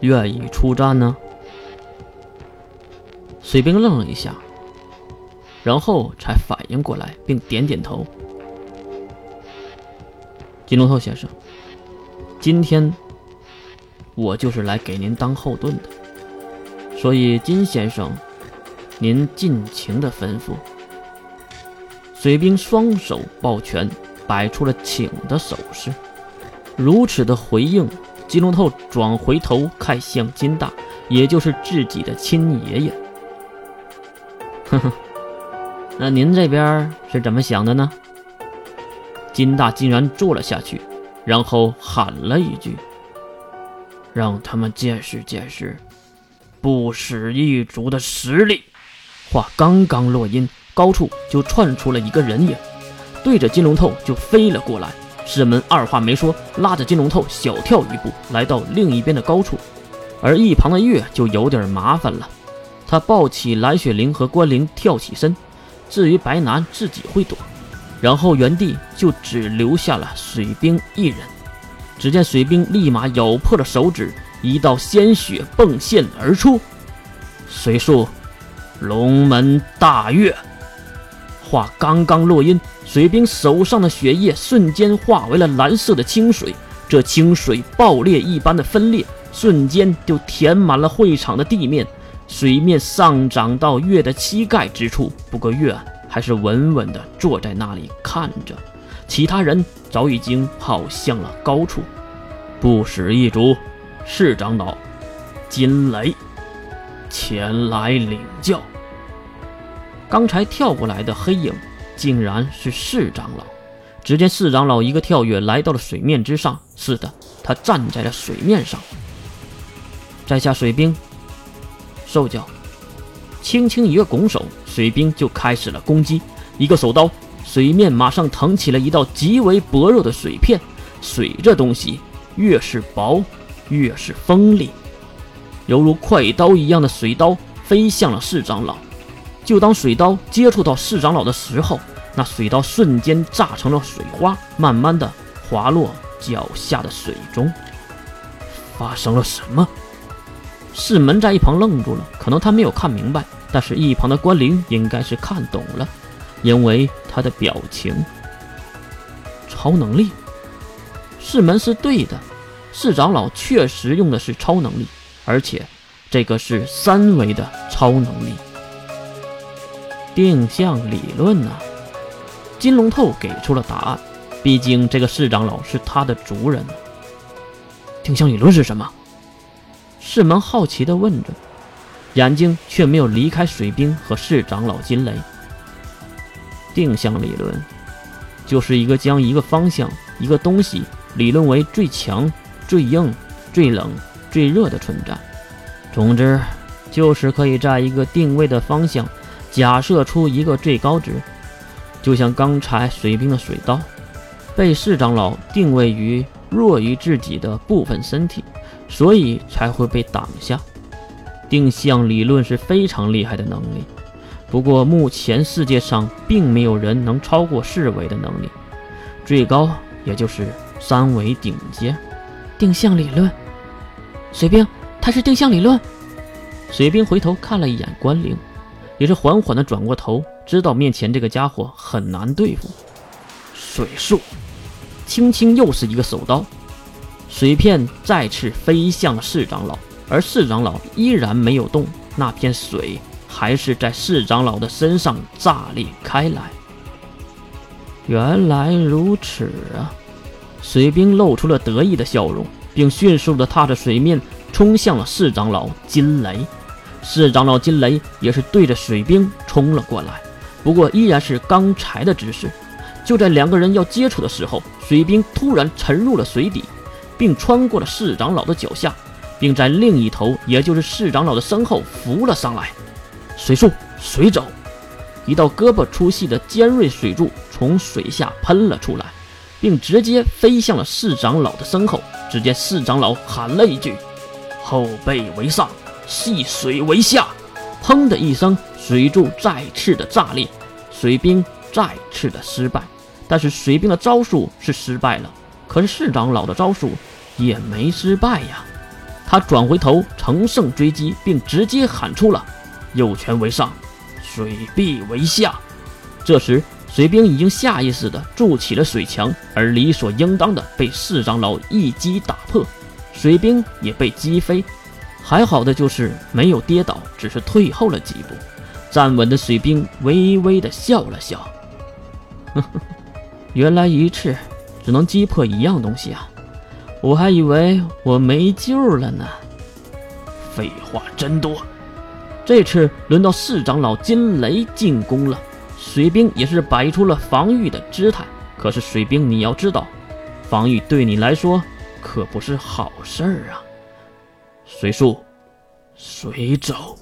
愿意出战呢？水兵愣了一下，然后才反应过来，并点点头。金龙头先生，今天我就是来给您当后盾的，所以金先生，您尽情的吩咐。水兵双手抱拳，摆出了请的手势。如此的回应，金龙头转回头看向金大，也就是自己的亲爷爷。哼哼，那您这边是怎么想的呢？金大竟然坐了下去，然后喊了一句：“让他们见识见识不死一族的实力。”话刚刚落音，高处就窜出了一个人影，对着金龙头就飞了过来。师门二话没说，拉着金龙头小跳一步，来到另一边的高处，而一旁的月就有点麻烦了。他抱起蓝雪玲和关灵跳起身，至于白南自己会躲，然后原地就只留下了水兵一人。只见水兵立马咬破了手指，一道鲜血迸现而出。水术，龙门大跃。话刚刚落音，水兵手上的血液瞬间化为了蓝色的清水，这清水爆裂一般的分裂，瞬间就填满了会场的地面。水面上涨到月的膝盖之处，不过月还是稳稳地坐在那里看着。其他人早已经跑向了高处。不死一族，四长老金雷前来领教。刚才跳过来的黑影，竟然是四长老。只见四长老一个跳跃来到了水面之上，是的，他站在了水面上。摘下水兵。兽叫，轻轻一个拱手，水兵就开始了攻击。一个手刀，水面马上腾起了一道极为薄弱的水片。水这东西越是薄，越是锋利，犹如快刀一样的水刀飞向了四长老。就当水刀接触到四长老的时候，那水刀瞬间炸成了水花，慢慢的滑落脚下的水中。发生了什么？世门在一旁愣住了，可能他没有看明白，但是一旁的关灵应该是看懂了，因为他的表情。超能力，世门是对的，四长老确实用的是超能力，而且这个是三维的超能力。定向理论呢？金龙透给出了答案，毕竟这个市长老是他的族人。定向理论是什么？世门好奇地问着，眼睛却没有离开水兵和市长老金雷。定向理论，就是一个将一个方向、一个东西理论为最强、最硬、最冷、最热的存在。总之，就是可以在一个定位的方向假设出一个最高值。就像刚才水兵的水刀，被市长老定位于弱于自己的部分身体。所以才会被挡下。定向理论是非常厉害的能力，不过目前世界上并没有人能超过四维的能力，最高也就是三维顶尖。定向理论，水兵，他是定向理论。水兵回头看了一眼关灵，也是缓缓的转过头，知道面前这个家伙很难对付。水术，轻轻又是一个手刀。水片再次飞向了四长老，而四长老依然没有动，那片水还是在四长老的身上炸裂开来。原来如此啊！水兵露出了得意的笑容，并迅速地踏着水面冲向了四长老金雷。四长老金雷也是对着水兵冲了过来，不过依然是刚才的姿势。就在两个人要接触的时候，水兵突然沉入了水底。并穿过了市长老的脚下，并在另一头，也就是市长老的身后浮了上来。水术水走，一道胳膊粗细的尖锐水柱从水下喷了出来，并直接飞向了市长老的身后。只见市长老喊了一句：“后背为上，细水为下。”砰的一声，水柱再次的炸裂，水兵再次的失败。但是水兵的招数是失败了。可是市长老的招数也没失败呀！他转回头，乘胜追击，并直接喊出了“右拳为上，水壁为下”。这时，水兵已经下意识地筑起了水墙，而理所应当的被四长老一击打破，水兵也被击飞。还好的就是没有跌倒，只是退后了几步。站稳的水兵微微地笑了笑：“呵呵，原来一次只能击破一样东西啊！我还以为我没救了呢。”废话真多。这次轮到四长老金雷进攻了。水兵也是摆出了防御的姿态，可是水兵，你要知道，防御对你来说可不是好事儿啊。随树随走。